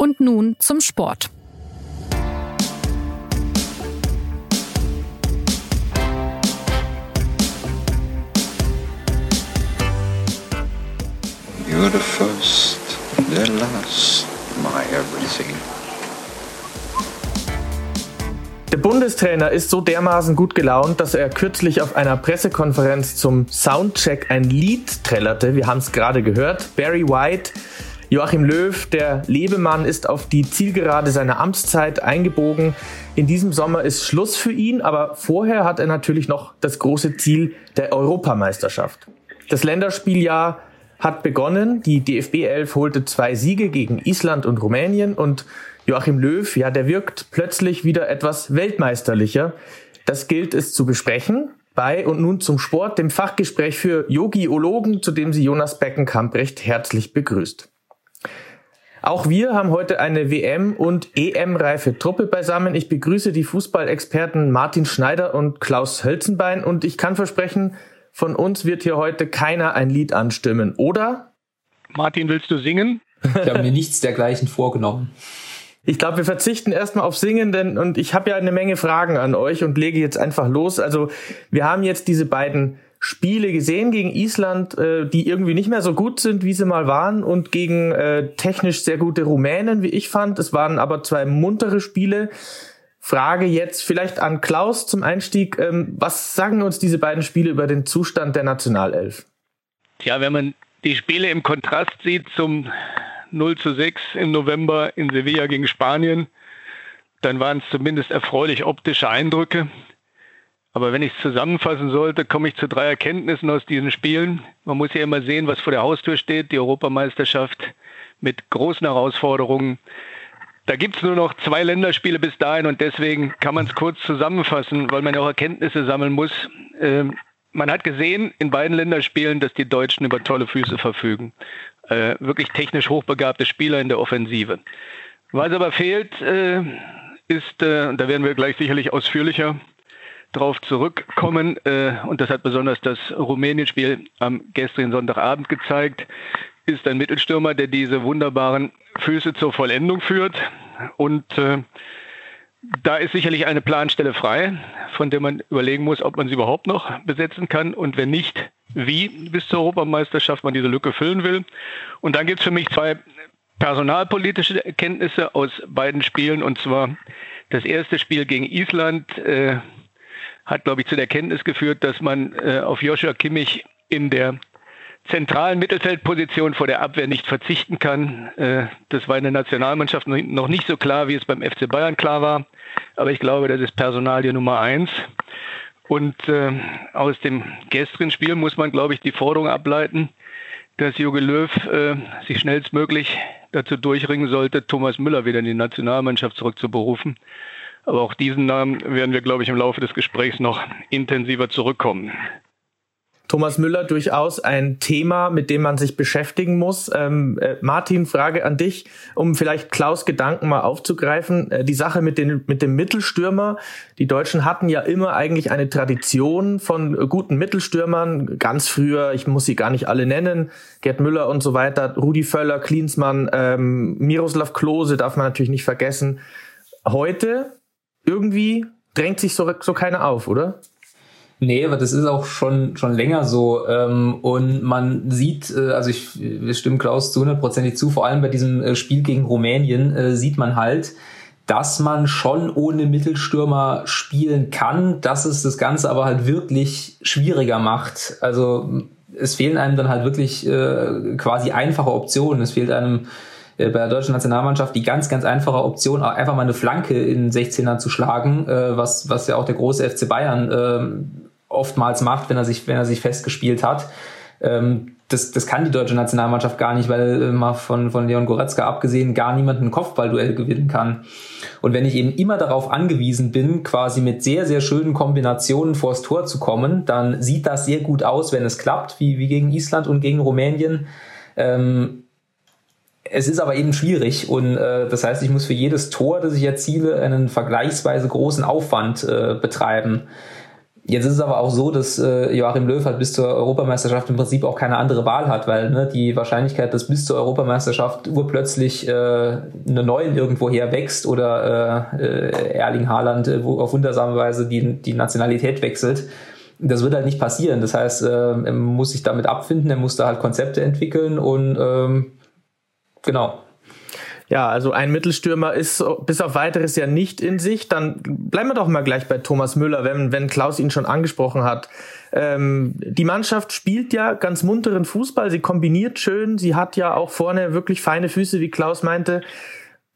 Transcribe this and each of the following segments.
Und nun zum Sport. You're the first, the last, my everything. Der Bundestrainer ist so dermaßen gut gelaunt, dass er kürzlich auf einer Pressekonferenz zum Soundcheck ein Lied trällerte. Wir haben es gerade gehört. Barry White, Joachim Löw, der Lebemann, ist auf die Zielgerade seiner Amtszeit eingebogen. In diesem Sommer ist Schluss für ihn, aber vorher hat er natürlich noch das große Ziel der Europameisterschaft. Das Länderspieljahr hat begonnen. Die DFB 11 holte zwei Siege gegen Island und Rumänien und Joachim Löw, ja, der wirkt plötzlich wieder etwas weltmeisterlicher. Das gilt es zu besprechen. Bei und nun zum Sport, dem Fachgespräch für Yogiologen, zu dem sie Jonas Beckenkamp recht herzlich begrüßt. Auch wir haben heute eine WM- und EM-reife Truppe beisammen. Ich begrüße die Fußballexperten Martin Schneider und Klaus Hölzenbein und ich kann versprechen, von uns wird hier heute keiner ein Lied anstimmen, oder? Martin, willst du singen? Ich habe mir nichts dergleichen vorgenommen. Ich glaube, wir verzichten erstmal auf Singen, denn und ich habe ja eine Menge Fragen an euch und lege jetzt einfach los. Also wir haben jetzt diese beiden Spiele gesehen gegen Island, äh, die irgendwie nicht mehr so gut sind, wie sie mal waren, und gegen äh, technisch sehr gute Rumänen, wie ich fand. Es waren aber zwei muntere Spiele. Frage jetzt vielleicht an Klaus zum Einstieg. Ähm, was sagen uns diese beiden Spiele über den Zustand der Nationalelf? Tja, wenn man die Spiele im Kontrast sieht zum 0 zu 6 im November in Sevilla gegen Spanien, dann waren es zumindest erfreulich optische Eindrücke. Aber wenn ich es zusammenfassen sollte, komme ich zu drei Erkenntnissen aus diesen Spielen. Man muss ja immer sehen, was vor der Haustür steht, die Europameisterschaft mit großen Herausforderungen. Da gibt es nur noch zwei Länderspiele bis dahin und deswegen kann man es kurz zusammenfassen, weil man ja auch Erkenntnisse sammeln muss. Ähm, man hat gesehen in beiden Länderspielen, dass die Deutschen über tolle Füße verfügen äh, wirklich technisch hochbegabte Spieler in der Offensive. Was aber fehlt, äh, ist, äh, da werden wir gleich sicherlich ausführlicher drauf zurückkommen, äh, und das hat besonders das Rumänien-Spiel am gestrigen Sonntagabend gezeigt, ist ein Mittelstürmer, der diese wunderbaren Füße zur Vollendung führt. Und äh, da ist sicherlich eine Planstelle frei, von der man überlegen muss, ob man sie überhaupt noch besetzen kann und wenn nicht, wie bis zur Europameisterschaft man diese Lücke füllen will. Und dann gibt es für mich zwei personalpolitische Erkenntnisse aus beiden Spielen. Und zwar das erste Spiel gegen Island äh, hat, glaube ich, zu der Erkenntnis geführt, dass man äh, auf Joshua Kimmich in der zentralen Mittelfeldposition vor der Abwehr nicht verzichten kann. Äh, das war in der Nationalmannschaft noch nicht so klar, wie es beim FC Bayern klar war. Aber ich glaube, das ist Personalie Nummer eins. Und äh, aus dem gestrigen Spiel muss man, glaube ich, die Forderung ableiten, dass Jogi Löw äh, sich schnellstmöglich dazu durchringen sollte, Thomas Müller wieder in die Nationalmannschaft zurückzuberufen. Aber auch diesen Namen werden wir, glaube ich, im Laufe des Gesprächs noch intensiver zurückkommen. Thomas Müller durchaus ein Thema, mit dem man sich beschäftigen muss. Ähm, äh, Martin, Frage an dich, um vielleicht Klaus Gedanken mal aufzugreifen. Äh, die Sache mit, den, mit dem Mittelstürmer. Die Deutschen hatten ja immer eigentlich eine Tradition von guten Mittelstürmern. Ganz früher, ich muss sie gar nicht alle nennen, Gerd Müller und so weiter, Rudi Völler, Klinsmann, ähm, Miroslav Klose darf man natürlich nicht vergessen. Heute irgendwie drängt sich so, so keiner auf, oder? Nee, aber das ist auch schon, schon länger so. Ähm, und man sieht, äh, also ich, wir stimmen Klaus zu hundertprozentig zu, vor allem bei diesem äh, Spiel gegen Rumänien äh, sieht man halt, dass man schon ohne Mittelstürmer spielen kann, dass es das Ganze aber halt wirklich schwieriger macht. Also es fehlen einem dann halt wirklich äh, quasi einfache Optionen. Es fehlt einem bei der deutschen Nationalmannschaft die ganz, ganz einfache Option, einfach mal eine Flanke in 16er zu schlagen, äh, was, was ja auch der große FC Bayern äh, oftmals macht, wenn er sich, wenn er sich festgespielt hat. Ähm, das, das kann die deutsche Nationalmannschaft gar nicht, weil äh, mal von, von Leon Goretzka abgesehen gar niemand ein Kopfballduell gewinnen kann. Und wenn ich eben immer darauf angewiesen bin, quasi mit sehr, sehr schönen Kombinationen vors Tor zu kommen, dann sieht das sehr gut aus, wenn es klappt, wie, wie gegen Island und gegen Rumänien. Ähm, es ist aber eben schwierig und äh, das heißt, ich muss für jedes Tor, das ich erziele, einen vergleichsweise großen Aufwand äh, betreiben Jetzt ist es aber auch so, dass äh, Joachim Löw halt bis zur Europameisterschaft im Prinzip auch keine andere Wahl hat, weil ne, die Wahrscheinlichkeit, dass bis zur Europameisterschaft urplötzlich äh, eine neuen irgendwo her wächst oder äh, äh, Erling Haaland äh, auf wundersame Weise die, die Nationalität wechselt, das wird halt nicht passieren. Das heißt, äh, er muss sich damit abfinden, er muss da halt Konzepte entwickeln und ähm, genau. Ja, also ein Mittelstürmer ist bis auf weiteres ja nicht in sich. Dann bleiben wir doch mal gleich bei Thomas Müller, wenn, wenn Klaus ihn schon angesprochen hat. Ähm, die Mannschaft spielt ja ganz munteren Fußball, sie kombiniert schön, sie hat ja auch vorne wirklich feine Füße, wie Klaus meinte.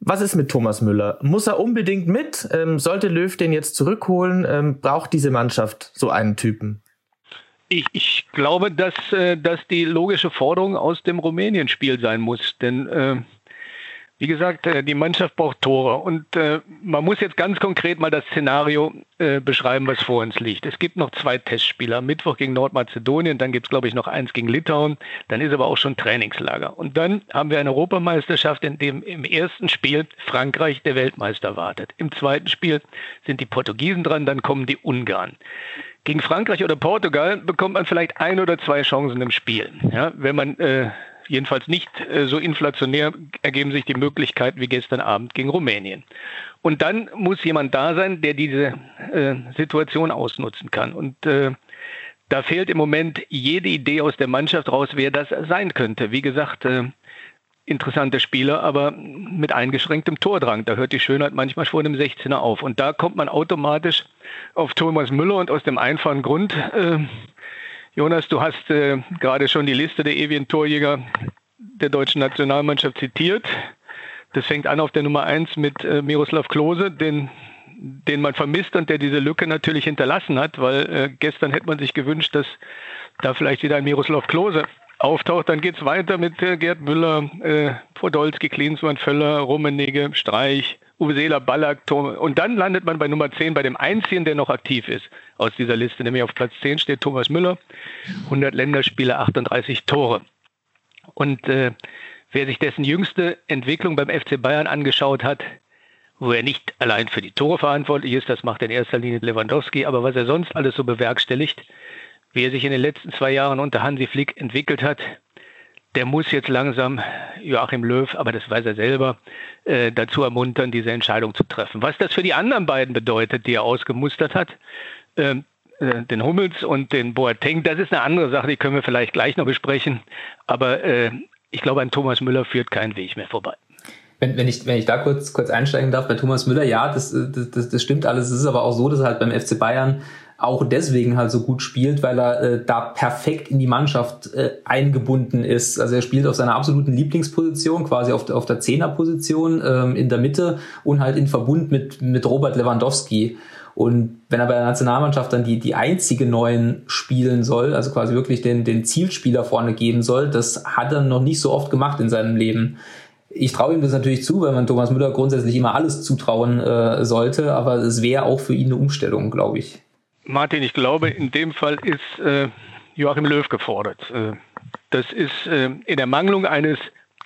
Was ist mit Thomas Müller? Muss er unbedingt mit? Ähm, sollte Löw den jetzt zurückholen? Ähm, braucht diese Mannschaft so einen Typen? Ich, ich glaube, dass äh, die logische Forderung aus dem Rumänien-Spiel sein muss. Denn äh, wie gesagt, äh, die Mannschaft braucht Tore und äh, man muss jetzt ganz konkret mal das Szenario äh, beschreiben, was vor uns liegt. Es gibt noch zwei Testspieler, Mittwoch gegen Nordmazedonien, dann gibt es, glaube ich, noch eins gegen Litauen, dann ist aber auch schon Trainingslager. Und dann haben wir eine Europameisterschaft, in dem im ersten Spiel Frankreich der Weltmeister wartet. Im zweiten Spiel sind die Portugiesen dran, dann kommen die Ungarn. Gegen Frankreich oder Portugal bekommt man vielleicht ein oder zwei Chancen im Spiel. Ja, wenn man äh, jedenfalls nicht äh, so inflationär ergeben sich die Möglichkeiten wie gestern Abend gegen Rumänien. Und dann muss jemand da sein, der diese äh, Situation ausnutzen kann. Und äh, da fehlt im Moment jede Idee aus der Mannschaft raus, wer das sein könnte. Wie gesagt, äh, interessante Spieler, aber mit eingeschränktem Tordrang. Da hört die Schönheit manchmal vor dem 16er auf. Und da kommt man automatisch auf Thomas Müller und aus dem einfachen Grund, äh, Jonas, du hast äh, gerade schon die Liste der ewigen Torjäger der deutschen Nationalmannschaft zitiert. Das fängt an auf der Nummer 1 mit äh, Miroslav Klose, den, den man vermisst und der diese Lücke natürlich hinterlassen hat, weil äh, gestern hätte man sich gewünscht, dass da vielleicht wieder ein Miroslav Klose auftaucht. Dann geht es weiter mit äh, Gerd Müller, äh, Podolski, Klinsmann, Völler, Rummenigge, Streich, Uwe Seeler, Ballack, Tom. Und dann landet man bei Nummer 10, bei dem einzigen, der noch aktiv ist aus dieser Liste. Nämlich auf Platz 10 steht Thomas Müller, 100 Länderspiele, 38 Tore. Und äh, wer sich dessen jüngste Entwicklung beim FC Bayern angeschaut hat, wo er nicht allein für die Tore verantwortlich ist, das macht in erster Linie Lewandowski, aber was er sonst alles so bewerkstelligt, wie er sich in den letzten zwei Jahren unter Hansi Flick entwickelt hat, der muss jetzt langsam Joachim Löw, aber das weiß er selber, äh, dazu ermuntern, diese Entscheidung zu treffen. Was das für die anderen beiden bedeutet, die er ausgemustert hat, ähm, äh, den Hummels und den Boateng, das ist eine andere Sache, die können wir vielleicht gleich noch besprechen. Aber äh, ich glaube, an Thomas Müller führt kein Weg mehr vorbei. Wenn, wenn, ich, wenn ich da kurz, kurz einsteigen darf, bei Thomas Müller, ja, das, das, das stimmt alles. Es ist aber auch so, dass er halt beim FC Bayern auch deswegen halt so gut spielt, weil er äh, da perfekt in die Mannschaft äh, eingebunden ist. Also er spielt auf seiner absoluten Lieblingsposition, quasi auf, auf der Zehnerposition ähm, in der Mitte und halt in Verbund mit, mit Robert Lewandowski. Und wenn er bei der Nationalmannschaft dann die, die einzige Neuen spielen soll, also quasi wirklich den, den Zielspieler vorne geben soll, das hat er noch nicht so oft gemacht in seinem Leben. Ich traue ihm das natürlich zu, weil man Thomas Müller grundsätzlich immer alles zutrauen äh, sollte, aber es wäre auch für ihn eine Umstellung, glaube ich. Martin, ich glaube, in dem Fall ist äh, Joachim Löw gefordert. Äh, das ist äh, in der Mangelung eines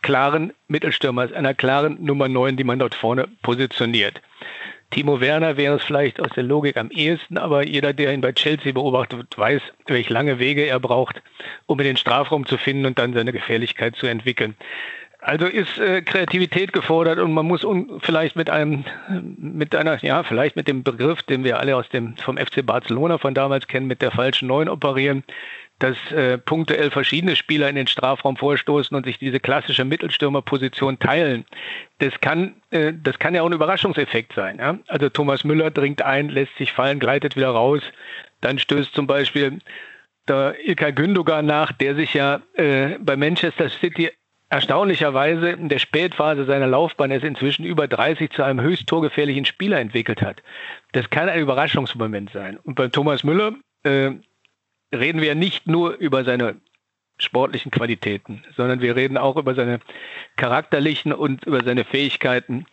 klaren Mittelstürmers, einer klaren Nummer 9, die man dort vorne positioniert. Timo Werner wäre es vielleicht aus der Logik am ehesten, aber jeder, der ihn bei Chelsea beobachtet, weiß, welche lange Wege er braucht, um in den Strafraum zu finden und dann seine Gefährlichkeit zu entwickeln. Also ist äh, Kreativität gefordert und man muss un vielleicht mit einem, mit einer, ja, vielleicht mit dem Begriff, den wir alle aus dem vom FC Barcelona von damals kennen, mit der falschen Neun operieren, dass äh, punktuell verschiedene Spieler in den Strafraum vorstoßen und sich diese klassische Mittelstürmerposition teilen. Das kann, äh, das kann ja auch ein Überraschungseffekt sein. Ja? Also Thomas Müller dringt ein, lässt sich fallen, gleitet wieder raus, dann stößt zum Beispiel der Ilkay Gündogan nach, der sich ja äh, bei Manchester City erstaunlicherweise in der Spätphase seiner Laufbahn es inzwischen über 30 zu einem höchst torgefährlichen Spieler entwickelt hat. Das kann ein Überraschungsmoment sein. Und bei Thomas Müller äh, reden wir nicht nur über seine sportlichen Qualitäten, sondern wir reden auch über seine charakterlichen und über seine Fähigkeiten,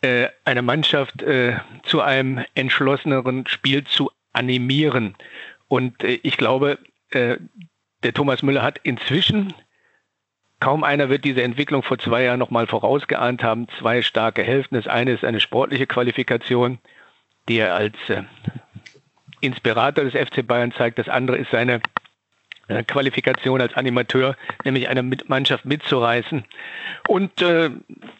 äh, eine Mannschaft äh, zu einem entschlosseneren Spiel zu animieren. Und äh, ich glaube, äh, der Thomas Müller hat inzwischen Kaum einer wird diese Entwicklung vor zwei Jahren nochmal vorausgeahnt haben. Zwei starke Hälften. Das eine ist eine sportliche Qualifikation, die er als äh, Inspirator des FC Bayern zeigt. Das andere ist seine äh, Qualifikation als Animateur, nämlich eine Mannschaft mitzureißen. Und äh,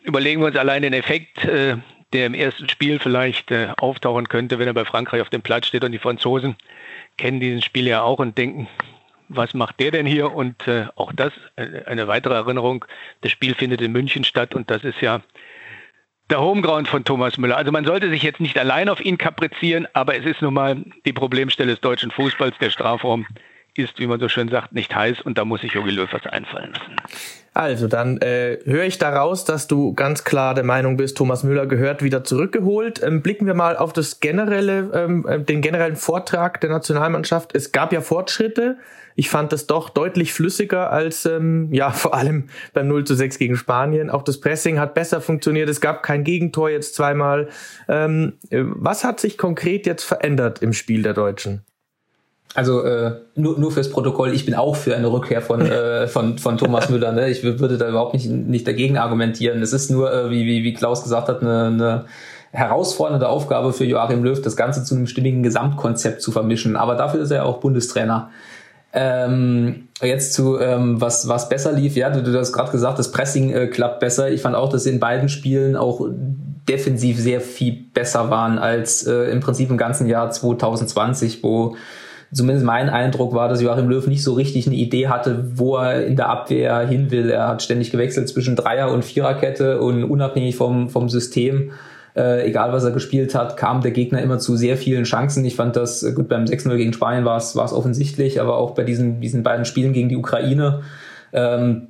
überlegen wir uns allein den Effekt, äh, der im ersten Spiel vielleicht äh, auftauchen könnte, wenn er bei Frankreich auf dem Platz steht. Und die Franzosen kennen diesen Spiel ja auch und denken, was macht der denn hier? Und äh, auch das, äh, eine weitere Erinnerung, das Spiel findet in München statt und das ist ja der Homeground von Thomas Müller. Also man sollte sich jetzt nicht allein auf ihn kaprizieren, aber es ist nun mal die Problemstelle des deutschen Fußballs, der Strafraum ist, wie man so schön sagt, nicht heiß und da muss sich Jogi Löw was einfallen lassen. Also, dann äh, höre ich daraus, dass du ganz klar der Meinung bist, Thomas Müller gehört wieder zurückgeholt. Ähm, blicken wir mal auf das generelle, ähm, äh, den generellen Vortrag der Nationalmannschaft. Es gab ja Fortschritte. Ich fand das doch deutlich flüssiger als ähm, ja vor allem beim 0 zu 6 gegen Spanien. Auch das Pressing hat besser funktioniert. Es gab kein Gegentor jetzt zweimal. Ähm, äh, was hat sich konkret jetzt verändert im Spiel der Deutschen? Also äh, nur, nur fürs Protokoll, ich bin auch für eine Rückkehr von, äh, von, von Thomas Müller. Ne? Ich würde da überhaupt nicht, nicht dagegen argumentieren. Es ist nur, äh, wie, wie, wie Klaus gesagt hat, eine, eine herausfordernde Aufgabe für Joachim Löw, das Ganze zu einem stimmigen Gesamtkonzept zu vermischen. Aber dafür ist er auch Bundestrainer. Ähm, jetzt zu ähm, was was besser lief. Ja, du, du hast gerade gesagt, das Pressing äh, klappt besser. Ich fand auch, dass in beiden Spielen auch defensiv sehr viel besser waren als äh, im Prinzip im ganzen Jahr 2020, wo zumindest mein Eindruck war, dass Joachim Löw nicht so richtig eine Idee hatte, wo er in der Abwehr hin will. Er hat ständig gewechselt zwischen Dreier- und Viererkette und unabhängig vom, vom System, äh, egal was er gespielt hat, kam der Gegner immer zu sehr vielen Chancen. Ich fand das, äh, gut, beim 6-0 gegen Spanien war es, offensichtlich, aber auch bei diesen, diesen beiden Spielen gegen die Ukraine, ähm,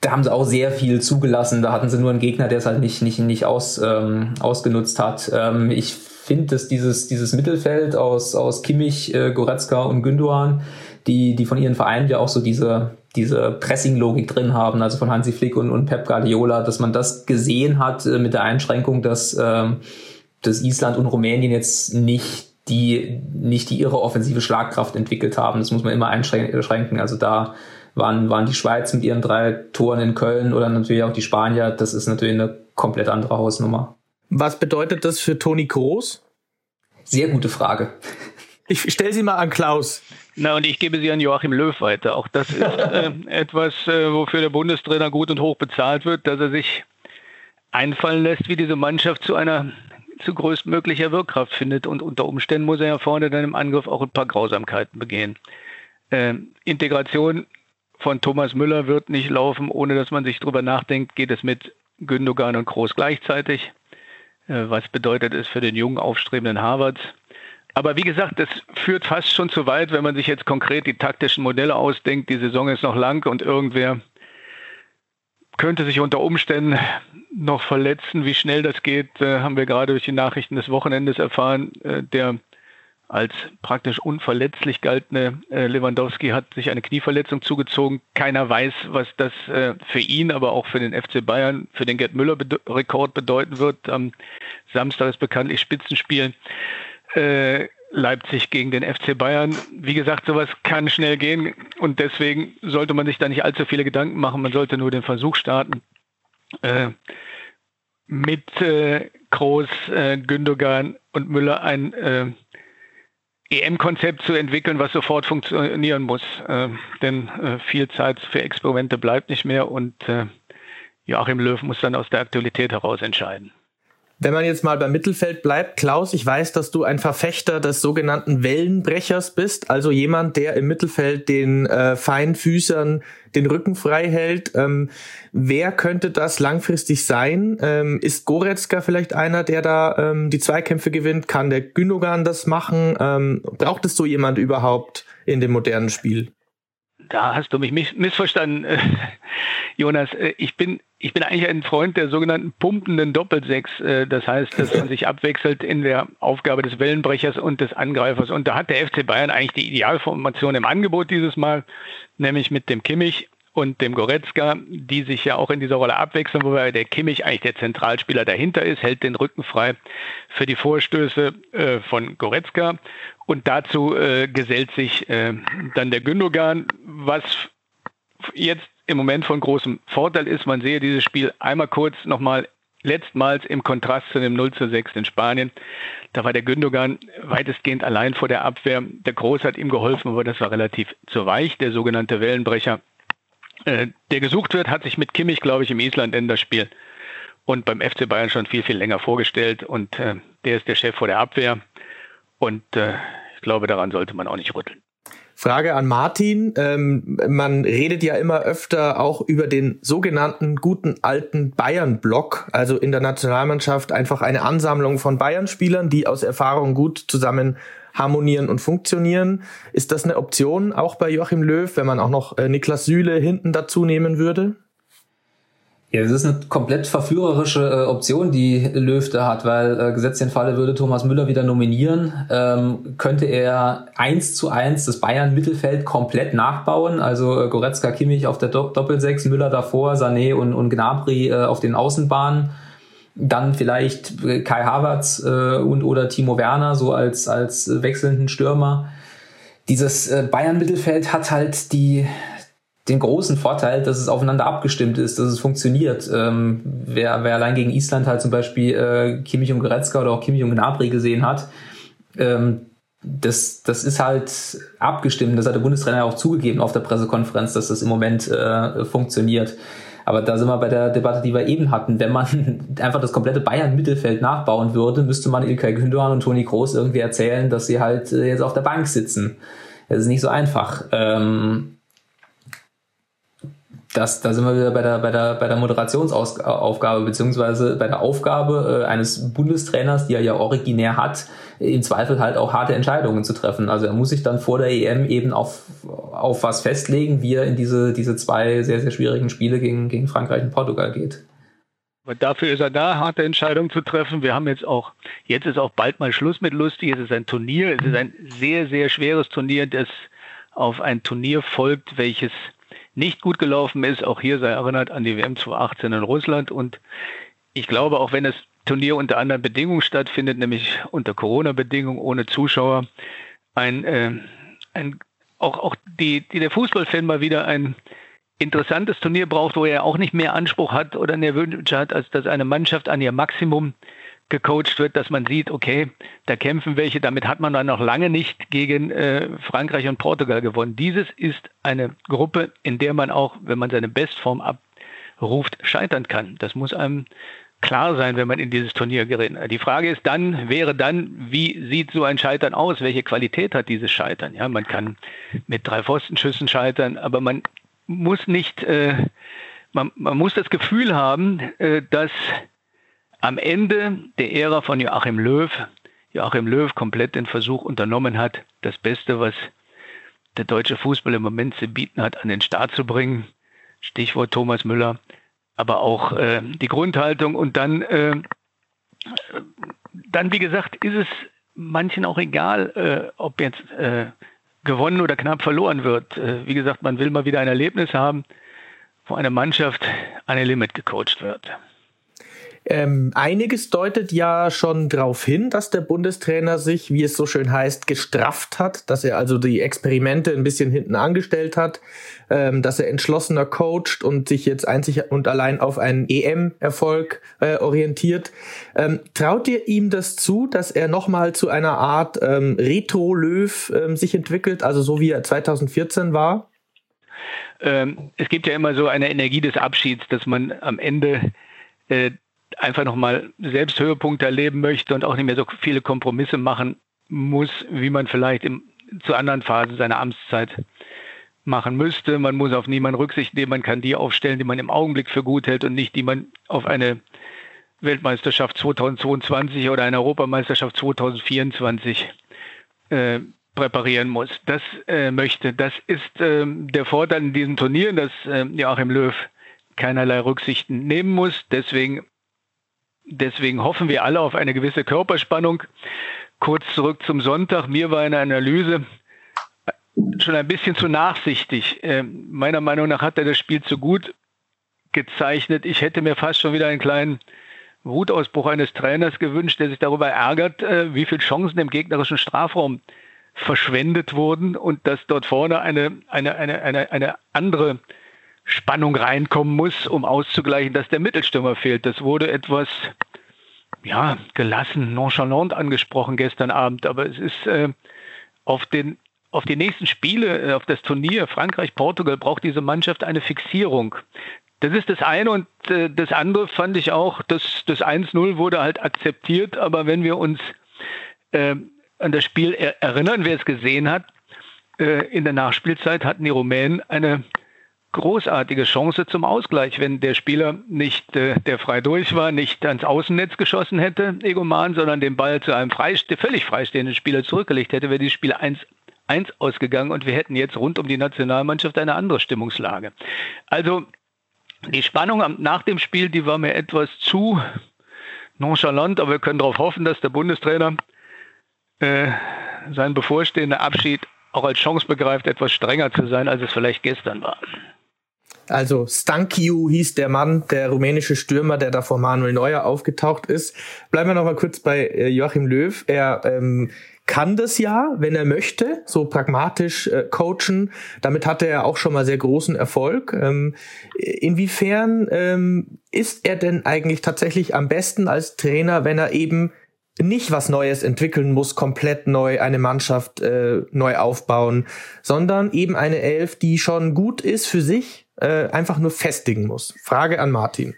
da haben sie auch sehr viel zugelassen. Da hatten sie nur einen Gegner, der es halt nicht, nicht, nicht aus, ähm, ausgenutzt hat. Ähm, ich finde, dass dieses, dieses Mittelfeld aus, aus Kimmich, äh, Goretzka und Gündogan, die, die von ihren Vereinen ja auch so diese, diese Pressing-Logik drin haben, also von Hansi Flick und, und Pep Guardiola, dass man das gesehen hat äh, mit der Einschränkung, dass, ähm, dass Island und Rumänien jetzt nicht die, nicht die ihre offensive Schlagkraft entwickelt haben. Das muss man immer einschränken. Also da waren, waren die Schweiz mit ihren drei Toren in Köln oder natürlich auch die Spanier. Das ist natürlich eine komplett andere Hausnummer. Was bedeutet das für Toni Groß? Sehr gute Frage. Ich stelle sie mal an Klaus. Na, und ich gebe sie an Joachim Löw weiter. Auch das ist äh, etwas, äh, wofür der Bundestrainer gut und hoch bezahlt wird, dass er sich einfallen lässt, wie diese Mannschaft zu einer zu größtmöglicher Wirkkraft findet. Und unter Umständen muss er ja vorne dann im Angriff auch ein paar Grausamkeiten begehen. Äh, Integration von Thomas Müller wird nicht laufen, ohne dass man sich drüber nachdenkt, geht es mit Gündogan und Groß gleichzeitig. Äh, was bedeutet es für den jungen, aufstrebenden Harvards. Aber wie gesagt, das führt fast schon zu weit, wenn man sich jetzt konkret die taktischen Modelle ausdenkt. Die Saison ist noch lang und irgendwer könnte sich unter Umständen noch verletzen. Wie schnell das geht, äh, haben wir gerade durch die Nachrichten des Wochenendes erfahren. Äh, der als praktisch unverletzlich galtende äh, Lewandowski hat sich eine Knieverletzung zugezogen. Keiner weiß, was das äh, für ihn, aber auch für den FC Bayern, für den Gerd Müller-Rekord bedeuten wird. Am Samstag ist bekanntlich Spitzenspiel. Äh, Leipzig gegen den FC Bayern. Wie gesagt, sowas kann schnell gehen und deswegen sollte man sich da nicht allzu viele Gedanken machen. Man sollte nur den Versuch starten, äh, mit äh, Groß, äh, Gündogan und Müller ein EM-Konzept zu entwickeln, was sofort funktionieren muss. Äh, denn äh, viel Zeit für Experimente bleibt nicht mehr und äh, Joachim Löw muss dann aus der Aktualität heraus entscheiden. Wenn man jetzt mal beim Mittelfeld bleibt, Klaus, ich weiß, dass du ein Verfechter des sogenannten Wellenbrechers bist, also jemand, der im Mittelfeld den äh, Feinfüßern den Rücken frei hält. Ähm, wer könnte das langfristig sein? Ähm, ist Goretzka vielleicht einer, der da ähm, die Zweikämpfe gewinnt? Kann der Gündogan das machen? Ähm, braucht es so jemand überhaupt in dem modernen Spiel? Da hast du mich missverstanden, äh, Jonas. Äh, ich bin ich bin eigentlich ein Freund der sogenannten pumpenden Doppelsechs. Äh, das heißt, dass man sich abwechselt in der Aufgabe des Wellenbrechers und des Angreifers. Und da hat der FC Bayern eigentlich die Idealformation im Angebot dieses Mal, nämlich mit dem Kimmich und dem Goretzka, die sich ja auch in dieser Rolle abwechseln, wobei der Kimmich eigentlich der Zentralspieler dahinter ist, hält den Rücken frei für die Vorstöße äh, von Goretzka. Und dazu äh, gesellt sich dann der Gündogan, was jetzt im Moment von großem Vorteil ist. Man sehe dieses Spiel einmal kurz nochmal letztmals im Kontrast zu dem 0 zu 6 in Spanien. Da war der Gündogan weitestgehend allein vor der Abwehr. Der Groß hat ihm geholfen, aber das war relativ zu weich, der sogenannte Wellenbrecher. Äh, der gesucht wird, hat sich mit Kimmich, glaube ich, im Island-Enderspiel und beim FC Bayern schon viel, viel länger vorgestellt. Und äh, der ist der Chef vor der Abwehr. Und äh, ich glaube, daran sollte man auch nicht rütteln. Frage an Martin. Ähm, man redet ja immer öfter auch über den sogenannten guten alten Bayern-Block, also in der Nationalmannschaft einfach eine Ansammlung von Bayern-Spielern, die aus Erfahrung gut zusammen harmonieren und funktionieren. Ist das eine Option auch bei Joachim Löw, wenn man auch noch äh, Niklas Süle hinten dazu nehmen würde? Ja, das ist eine komplett verführerische äh, Option, die Löw da hat, weil äh, gesetzt den Falle würde Thomas Müller wieder nominieren, ähm, könnte er eins zu eins das Bayern-Mittelfeld komplett nachbauen, also äh, Goretzka, Kimmich auf der Do Doppelsechs, Müller davor, Sané und, und Gnabry äh, auf den Außenbahnen, dann vielleicht Kai Havertz äh, und oder Timo Werner so als, als wechselnden Stürmer. Dieses äh, Bayern-Mittelfeld hat halt die den großen Vorteil, dass es aufeinander abgestimmt ist, dass es funktioniert. Ähm, wer, wer allein gegen Island halt zum Beispiel äh, Kimmich und Goretzka oder auch Kimmich und Gnabry gesehen hat, ähm, das, das ist halt abgestimmt. Das hat der Bundestrainer auch zugegeben auf der Pressekonferenz, dass das im Moment äh, funktioniert. Aber da sind wir bei der Debatte, die wir eben hatten. Wenn man einfach das komplette Bayern-Mittelfeld nachbauen würde, müsste man Ilkay Gündogan und Toni Kroos irgendwie erzählen, dass sie halt äh, jetzt auf der Bank sitzen. Das ist nicht so einfach. Ähm, das, da sind wir wieder bei der, bei der, bei der Moderationsaufgabe, beziehungsweise bei der Aufgabe äh, eines Bundestrainers, die er ja originär hat, im Zweifel halt auch harte Entscheidungen zu treffen. Also er muss sich dann vor der EM eben auf, auf was festlegen, wie er in diese, diese zwei sehr, sehr schwierigen Spiele gegen, gegen Frankreich und Portugal geht. Aber dafür ist er da, harte Entscheidungen zu treffen. Wir haben jetzt auch, jetzt ist auch bald mal Schluss mit lustig. Es ist ein Turnier, es ist ein sehr, sehr schweres Turnier, das auf ein Turnier folgt, welches nicht gut gelaufen ist. Auch hier sei erinnert an die WM 2018 in Russland. Und ich glaube, auch wenn das Turnier unter anderen Bedingungen stattfindet, nämlich unter Corona-Bedingungen, ohne Zuschauer, ein, äh, ein auch, auch die, die der Fußballfan mal wieder ein interessantes Turnier braucht, wo er auch nicht mehr Anspruch hat oder mehr Wünsche hat, als dass eine Mannschaft an ihr Maximum gecoacht wird, dass man sieht, okay, da kämpfen welche, damit hat man dann noch lange nicht gegen äh, Frankreich und Portugal gewonnen. Dieses ist eine Gruppe, in der man auch, wenn man seine Bestform abruft, scheitern kann. Das muss einem klar sein, wenn man in dieses Turnier gerät. Die Frage ist dann, wäre dann, wie sieht so ein Scheitern aus? Welche Qualität hat dieses Scheitern? Ja, man kann mit drei Pfostenschüssen scheitern, aber man muss nicht, äh, man, man muss das Gefühl haben, äh, dass am Ende der Ära von Joachim Löw, Joachim Löw komplett den Versuch unternommen hat, das Beste, was der deutsche Fußball im Moment zu bieten hat, an den Start zu bringen. Stichwort Thomas Müller, aber auch äh, die Grundhaltung und dann, äh, dann wie gesagt, ist es manchen auch egal, äh, ob jetzt äh, gewonnen oder knapp verloren wird. Äh, wie gesagt, man will mal wieder ein Erlebnis haben, wo eine Mannschaft an ein Limit gecoacht wird. Ähm, einiges deutet ja schon darauf hin, dass der Bundestrainer sich, wie es so schön heißt, gestrafft hat, dass er also die Experimente ein bisschen hinten angestellt hat, ähm, dass er entschlossener coacht und sich jetzt einzig und allein auf einen EM-Erfolg äh, orientiert. Ähm, traut ihr ihm das zu, dass er nochmal zu einer Art ähm, Retro-Löw ähm, sich entwickelt, also so wie er 2014 war? Ähm, es gibt ja immer so eine Energie des Abschieds, dass man am Ende äh, einfach nochmal selbst Höhepunkte erleben möchte und auch nicht mehr so viele Kompromisse machen muss, wie man vielleicht im, zu anderen Phasen seiner Amtszeit machen müsste. Man muss auf niemanden Rücksicht nehmen. Man kann die aufstellen, die man im Augenblick für gut hält und nicht die man auf eine Weltmeisterschaft 2022 oder eine Europameisterschaft 2024 äh, präparieren muss. Das äh, möchte, das ist äh, der Vorteil in diesen Turnieren, dass äh, Joachim Löw keinerlei Rücksichten nehmen muss. Deswegen Deswegen hoffen wir alle auf eine gewisse Körperspannung. Kurz zurück zum Sonntag. Mir war eine Analyse schon ein bisschen zu nachsichtig. Ähm, meiner Meinung nach hat er das Spiel zu gut gezeichnet. Ich hätte mir fast schon wieder einen kleinen Wutausbruch eines Trainers gewünscht, der sich darüber ärgert, äh, wie viele Chancen im gegnerischen Strafraum verschwendet wurden und dass dort vorne eine, eine, eine, eine, eine andere Spannung reinkommen muss, um auszugleichen, dass der Mittelstürmer fehlt. Das wurde etwas ja, gelassen, nonchalant angesprochen gestern Abend, aber es ist äh, auf den auf die nächsten Spiele, äh, auf das Turnier Frankreich, Portugal braucht diese Mannschaft eine Fixierung. Das ist das eine und äh, das andere fand ich auch, dass das 1-0 wurde halt akzeptiert, aber wenn wir uns äh, an das Spiel er erinnern, wer es gesehen hat, äh, in der Nachspielzeit hatten die Rumänen eine großartige Chance zum Ausgleich, wenn der Spieler nicht, äh, der frei durch war, nicht ans Außennetz geschossen hätte, Egoman, sondern den Ball zu einem freiste völlig freistehenden Spieler zurückgelegt hätte, wäre dieses Spiel 1 1 ausgegangen und wir hätten jetzt rund um die Nationalmannschaft eine andere Stimmungslage. Also die Spannung nach dem Spiel, die war mir etwas zu nonchalant, aber wir können darauf hoffen, dass der Bundestrainer äh, seinen bevorstehenden Abschied auch als Chance begreift, etwas strenger zu sein, als es vielleicht gestern war. Also Stankiu hieß der Mann, der rumänische Stürmer, der da vor Manuel Neuer aufgetaucht ist. Bleiben wir noch mal kurz bei äh, Joachim Löw. Er ähm, kann das ja, wenn er möchte, so pragmatisch äh, coachen. Damit hatte er auch schon mal sehr großen Erfolg. Ähm, inwiefern ähm, ist er denn eigentlich tatsächlich am besten als Trainer, wenn er eben nicht was Neues entwickeln muss, komplett neu eine Mannschaft äh, neu aufbauen, sondern eben eine Elf, die schon gut ist für sich, äh, einfach nur festigen muss. Frage an Martin.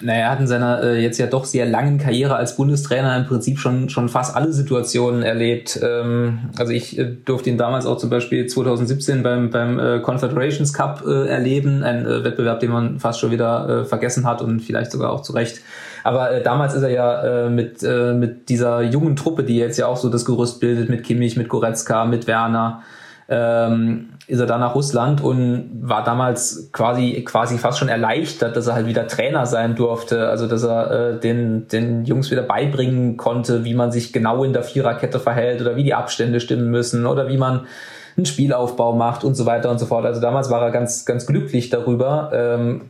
Naja, er hat in seiner äh, jetzt ja doch sehr langen Karriere als Bundestrainer im Prinzip schon, schon fast alle Situationen erlebt. Ähm, also ich äh, durfte ihn damals auch zum Beispiel 2017 beim, beim äh, Confederations Cup äh, erleben, ein äh, Wettbewerb, den man fast schon wieder äh, vergessen hat und vielleicht sogar auch zu Recht. Aber äh, damals ist er ja äh, mit, äh, mit dieser jungen Truppe, die jetzt ja auch so das Gerüst bildet, mit Kimmich, mit Goretzka, mit Werner, ähm, ist er dann nach Russland und war damals quasi quasi fast schon erleichtert, dass er halt wieder Trainer sein durfte, also dass er äh, den den Jungs wieder beibringen konnte, wie man sich genau in der Viererkette verhält oder wie die Abstände stimmen müssen oder wie man einen Spielaufbau macht und so weiter und so fort. Also damals war er ganz ganz glücklich darüber. Ähm,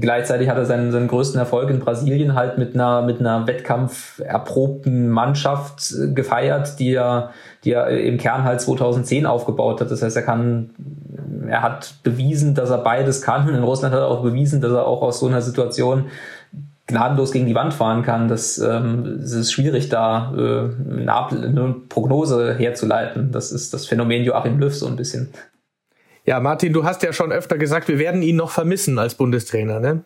gleichzeitig hat er seinen, seinen größten Erfolg in Brasilien halt mit einer, mit einer wettkampferprobten Mannschaft gefeiert, die er, die er im Kern halt 2010 aufgebaut hat. Das heißt, er kann, er hat bewiesen, dass er beides kann. In Russland hat er auch bewiesen, dass er auch aus so einer Situation gnadenlos gegen die Wand fahren kann. Das, ähm, es ist schwierig, da äh, eine, eine Prognose herzuleiten. Das ist das Phänomen Joachim Löw so ein bisschen. Ja, Martin, du hast ja schon öfter gesagt, wir werden ihn noch vermissen als Bundestrainer, ne?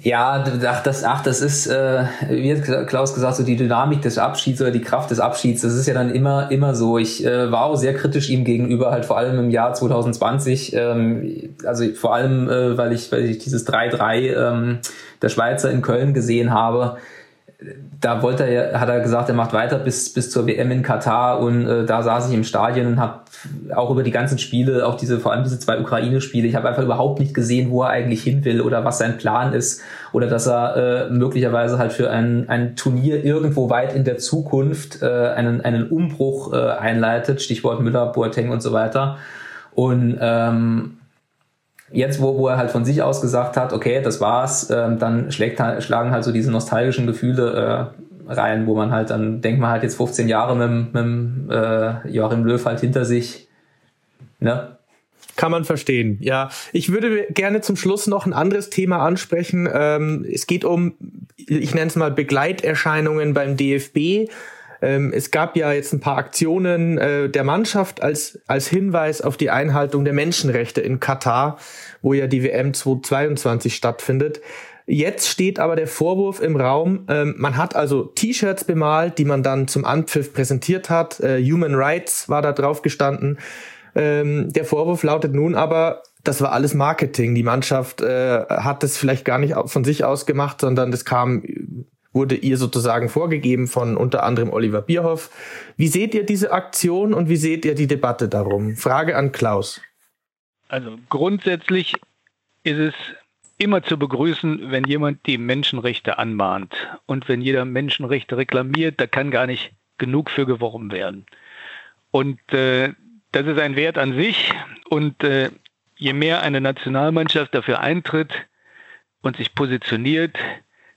Ja, ach, das, ach, das ist, äh, wie hat Klaus gesagt, so die Dynamik des Abschieds oder die Kraft des Abschieds, das ist ja dann immer, immer so. Ich äh, war auch sehr kritisch ihm gegenüber, halt vor allem im Jahr 2020. Ähm, also vor allem, äh, weil ich, weil ich dieses 3-3 ähm, der Schweizer in Köln gesehen habe da wollte er, hat er gesagt, er macht weiter bis, bis zur WM in Katar und äh, da saß ich im Stadion und habe auch über die ganzen Spiele, auch diese, vor allem diese zwei Ukraine-Spiele, ich habe einfach überhaupt nicht gesehen, wo er eigentlich hin will oder was sein Plan ist oder dass er äh, möglicherweise halt für ein, ein Turnier irgendwo weit in der Zukunft äh, einen, einen Umbruch äh, einleitet, Stichwort Müller, Boateng und so weiter. Und ähm, jetzt, wo, wo er halt von sich aus gesagt hat, okay, das war's, ähm, dann schlägt, schlagen halt so diese nostalgischen Gefühle äh, rein, wo man halt dann denkt man halt jetzt 15 Jahre mit, mit äh, Joachim Löw halt hinter sich. Ne? Kann man verstehen, ja. Ich würde gerne zum Schluss noch ein anderes Thema ansprechen. Ähm, es geht um, ich nenne es mal Begleiterscheinungen beim DFB. Ähm, es gab ja jetzt ein paar Aktionen äh, der Mannschaft als, als Hinweis auf die Einhaltung der Menschenrechte in Katar, wo ja die WM 2022 stattfindet. Jetzt steht aber der Vorwurf im Raum, ähm, man hat also T-Shirts bemalt, die man dann zum Anpfiff präsentiert hat. Äh, Human Rights war da drauf gestanden. Ähm, der Vorwurf lautet nun aber, das war alles Marketing. Die Mannschaft äh, hat das vielleicht gar nicht von sich aus gemacht, sondern das kam wurde ihr sozusagen vorgegeben von unter anderem Oliver Bierhoff. Wie seht ihr diese Aktion und wie seht ihr die Debatte darum? Frage an Klaus. Also grundsätzlich ist es immer zu begrüßen, wenn jemand die Menschenrechte anmahnt. Und wenn jeder Menschenrechte reklamiert, da kann gar nicht genug für geworben werden. Und äh, das ist ein Wert an sich. Und äh, je mehr eine Nationalmannschaft dafür eintritt und sich positioniert,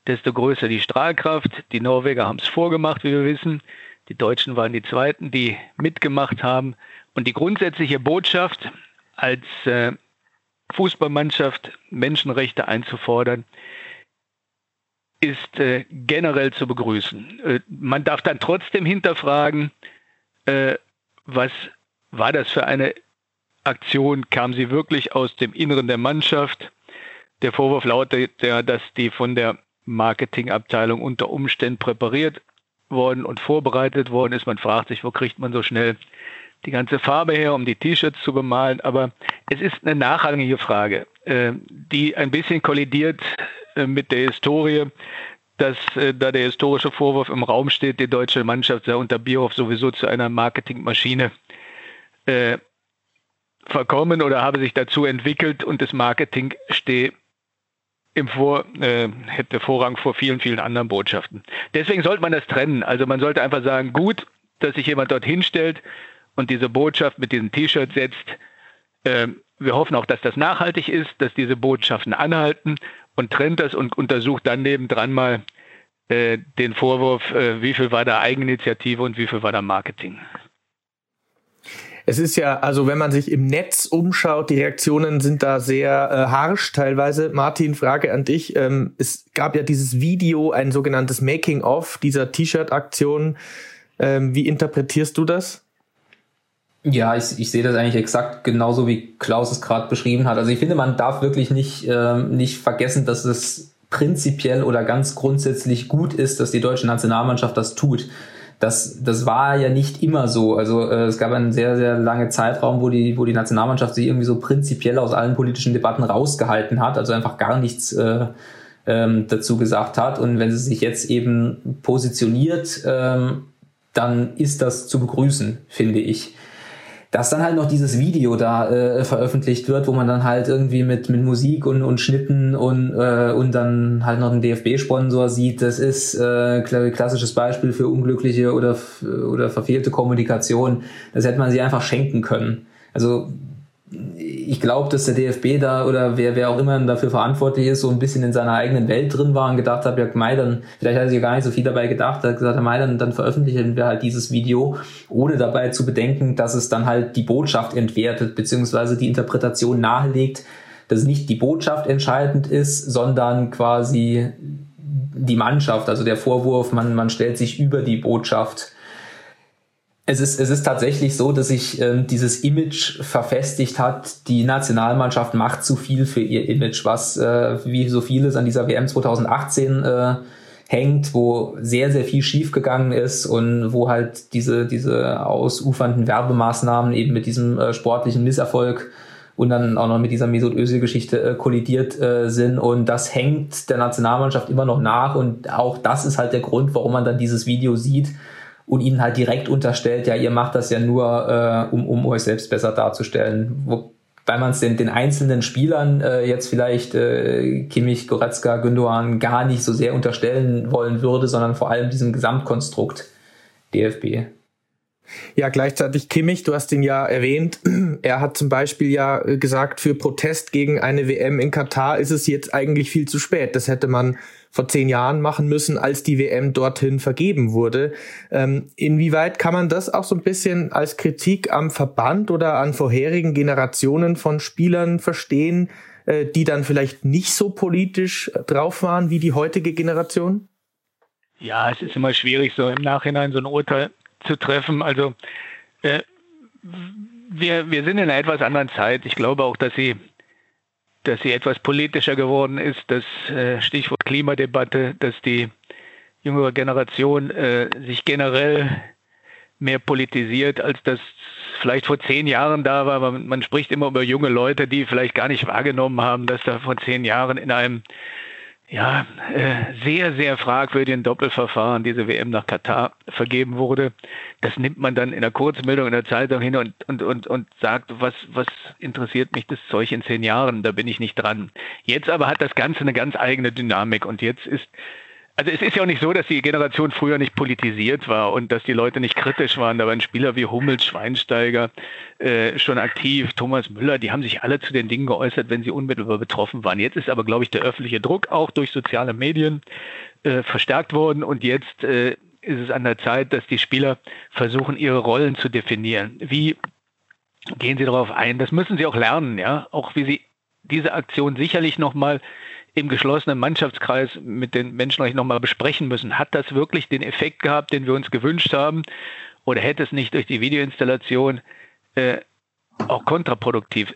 desto größer die Strahlkraft. Die Norweger haben es vorgemacht, wie wir wissen. Die Deutschen waren die Zweiten, die mitgemacht haben. Und die grundsätzliche Botschaft als äh, Fußballmannschaft Menschenrechte einzufordern, ist äh, generell zu begrüßen. Äh, man darf dann trotzdem hinterfragen, äh, was war das für eine Aktion? Kam sie wirklich aus dem Inneren der Mannschaft? Der Vorwurf lautet ja, dass die von der Marketingabteilung unter Umständen präpariert worden und vorbereitet worden ist. Man fragt sich, wo kriegt man so schnell die ganze Farbe her, um die T-Shirts zu bemalen. Aber es ist eine nachrangige Frage, äh, die ein bisschen kollidiert äh, mit der Historie, dass äh, da der historische Vorwurf im Raum steht, die deutsche Mannschaft sei unter Bierhoff sowieso zu einer Marketingmaschine verkommen oder habe sich dazu entwickelt und das Marketing stehe im Vor, äh, hätte Vorrang vor vielen, vielen anderen Botschaften. Deswegen sollte man das trennen. Also man sollte einfach sagen, gut, dass sich jemand dort hinstellt und diese Botschaft mit diesem T-Shirt setzt. Äh, wir hoffen auch, dass das nachhaltig ist, dass diese Botschaften anhalten und trennt das und untersucht dann nebendran mal äh, den Vorwurf, äh, wie viel war da Eigeninitiative und wie viel war da Marketing. Es ist ja, also wenn man sich im Netz umschaut, die Reaktionen sind da sehr äh, harsch teilweise. Martin, Frage an dich. Ähm, es gab ja dieses Video, ein sogenanntes Making-of dieser T-Shirt-Aktion. Ähm, wie interpretierst du das? Ja, ich, ich sehe das eigentlich exakt genauso, wie Klaus es gerade beschrieben hat. Also ich finde, man darf wirklich nicht, ähm, nicht vergessen, dass es prinzipiell oder ganz grundsätzlich gut ist, dass die deutsche Nationalmannschaft das tut. Das, das war ja nicht immer so. Also äh, es gab einen sehr, sehr lange Zeitraum, wo die, wo die Nationalmannschaft sich irgendwie so prinzipiell aus allen politischen Debatten rausgehalten hat, also einfach gar nichts äh, ähm, dazu gesagt hat. Und wenn sie sich jetzt eben positioniert, ähm, dann ist das zu begrüßen, finde ich dass dann halt noch dieses Video da äh, veröffentlicht wird, wo man dann halt irgendwie mit, mit Musik und, und Schnitten und, äh, und dann halt noch einen DFB-Sponsor sieht, das ist äh, klassisches Beispiel für unglückliche oder, oder verfehlte Kommunikation. Das hätte man sie einfach schenken können. Also ich glaube, dass der DFB da oder wer, wer auch immer dafür verantwortlich ist, so ein bisschen in seiner eigenen Welt drin war und gedacht hat, ja, Mai, dann, vielleicht hat er sich gar nicht so viel dabei gedacht, hat gesagt, Mai, dann, dann veröffentlichen wir halt dieses Video, ohne dabei zu bedenken, dass es dann halt die Botschaft entwertet, beziehungsweise die Interpretation nahelegt, dass nicht die Botschaft entscheidend ist, sondern quasi die Mannschaft, also der Vorwurf, man, man stellt sich über die Botschaft es ist, es ist tatsächlich so, dass sich ähm, dieses Image verfestigt hat, die Nationalmannschaft macht zu viel für ihr Image, was äh, wie so vieles an dieser WM 2018 äh, hängt, wo sehr, sehr viel schiefgegangen ist und wo halt diese, diese ausufernden Werbemaßnahmen eben mit diesem äh, sportlichen Misserfolg und dann auch noch mit dieser Mesut Özil-Geschichte äh, kollidiert äh, sind. Und das hängt der Nationalmannschaft immer noch nach. Und auch das ist halt der Grund, warum man dann dieses Video sieht, und ihnen halt direkt unterstellt, ja, ihr macht das ja nur, äh, um, um euch selbst besser darzustellen. Wobei man es den, den einzelnen Spielern äh, jetzt vielleicht äh, Kimmich, Goretzka, Gündogan gar nicht so sehr unterstellen wollen würde, sondern vor allem diesem Gesamtkonstrukt DFB. Ja, gleichzeitig Kimmich, du hast ihn ja erwähnt. Er hat zum Beispiel ja gesagt, für Protest gegen eine WM in Katar ist es jetzt eigentlich viel zu spät. Das hätte man vor zehn Jahren machen müssen, als die WM dorthin vergeben wurde. Ähm, inwieweit kann man das auch so ein bisschen als Kritik am Verband oder an vorherigen Generationen von Spielern verstehen, äh, die dann vielleicht nicht so politisch drauf waren wie die heutige Generation? Ja, es ist immer schwierig, so im Nachhinein so ein Urteil zu treffen. Also äh, wir, wir sind in einer etwas anderen Zeit. Ich glaube auch, dass sie dass sie etwas politischer geworden ist, das äh, Stichwort Klimadebatte, dass die jüngere Generation äh, sich generell mehr politisiert, als das vielleicht vor zehn Jahren da war. Man, man spricht immer über junge Leute, die vielleicht gar nicht wahrgenommen haben, dass da vor zehn Jahren in einem ja, äh, sehr, sehr fragwürdigen Doppelverfahren diese WM nach Katar vergeben wurde. Das nimmt man dann in der Kurzmeldung in der Zeitung hin und, und, und, und sagt, was, was interessiert mich das Zeug in zehn Jahren, da bin ich nicht dran. Jetzt aber hat das Ganze eine ganz eigene Dynamik und jetzt ist also es ist ja auch nicht so, dass die Generation früher nicht politisiert war und dass die Leute nicht kritisch waren. Da waren Spieler wie Hummels, Schweinsteiger äh, schon aktiv, Thomas Müller, die haben sich alle zu den Dingen geäußert, wenn sie unmittelbar betroffen waren. Jetzt ist aber, glaube ich, der öffentliche Druck auch durch soziale Medien äh, verstärkt worden und jetzt äh, ist es an der Zeit, dass die Spieler versuchen, ihre Rollen zu definieren. Wie gehen sie darauf ein? Das müssen sie auch lernen, ja, auch wie sie diese Aktion sicherlich nochmal im geschlossenen Mannschaftskreis mit den Menschenrechten nochmal besprechen müssen. Hat das wirklich den Effekt gehabt, den wir uns gewünscht haben? Oder hätte es nicht durch die Videoinstallation äh, auch kontraproduktiv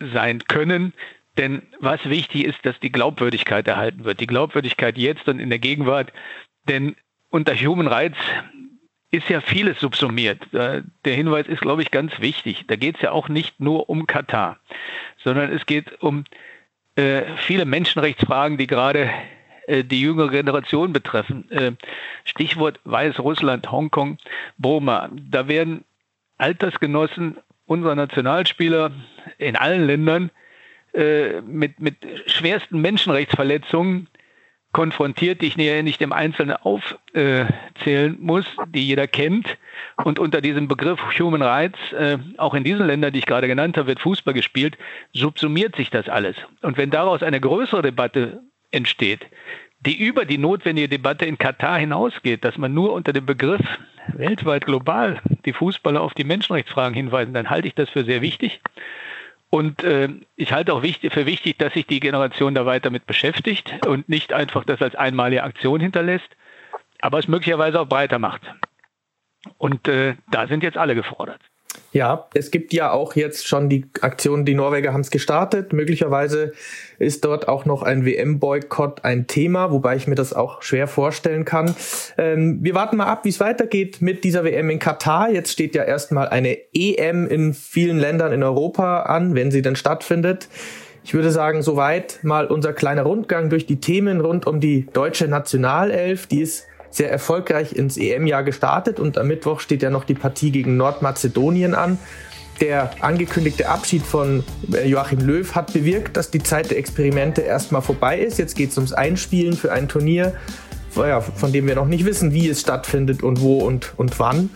sein können? Denn was wichtig ist, dass die Glaubwürdigkeit erhalten wird. Die Glaubwürdigkeit jetzt und in der Gegenwart. Denn unter Human Rights ist ja vieles subsumiert. Der Hinweis ist, glaube ich, ganz wichtig. Da geht es ja auch nicht nur um Katar, sondern es geht um äh, viele Menschenrechtsfragen, die gerade äh, die jüngere Generation betreffen. Äh, Stichwort Weißrussland, Hongkong, Burma. Da werden Altersgenossen unserer Nationalspieler in allen Ländern äh, mit, mit schwersten Menschenrechtsverletzungen konfrontiert, die ich nicht im Einzelnen aufzählen muss, die jeder kennt. Und unter diesem Begriff Human Rights, äh, auch in diesen Ländern, die ich gerade genannt habe, wird Fußball gespielt, subsumiert sich das alles. Und wenn daraus eine größere Debatte entsteht, die über die notwendige Debatte in Katar hinausgeht, dass man nur unter dem Begriff weltweit global die Fußballer auf die Menschenrechtsfragen hinweisen, dann halte ich das für sehr wichtig. Und äh, ich halte auch wichtig, für wichtig, dass sich die Generation da weiter mit beschäftigt und nicht einfach das als einmalige Aktion hinterlässt, aber es möglicherweise auch breiter macht. Und äh, da sind jetzt alle gefordert. Ja, es gibt ja auch jetzt schon die Aktion, die Norweger haben es gestartet. Möglicherweise ist dort auch noch ein WM-Boykott ein Thema, wobei ich mir das auch schwer vorstellen kann. Ähm, wir warten mal ab, wie es weitergeht mit dieser WM in Katar. Jetzt steht ja erstmal eine EM in vielen Ländern in Europa an, wenn sie denn stattfindet. Ich würde sagen, soweit mal unser kleiner Rundgang durch die Themen rund um die deutsche Nationalelf. Die ist sehr erfolgreich ins EM-Jahr gestartet und am Mittwoch steht ja noch die Partie gegen Nordmazedonien an. Der angekündigte Abschied von äh, Joachim Löw hat bewirkt, dass die Zeit der Experimente erstmal vorbei ist. Jetzt geht es ums Einspielen für ein Turnier, von dem wir noch nicht wissen, wie es stattfindet und wo und, und wann.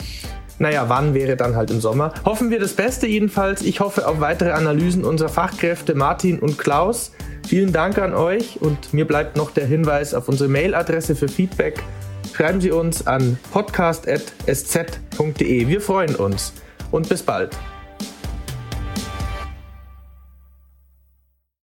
Naja, wann wäre dann halt im Sommer. Hoffen wir das Beste jedenfalls. Ich hoffe auf weitere Analysen unserer Fachkräfte Martin und Klaus. Vielen Dank an euch und mir bleibt noch der Hinweis auf unsere Mailadresse für Feedback schreiben Sie uns an podcast.sz.de. Wir freuen uns und bis bald.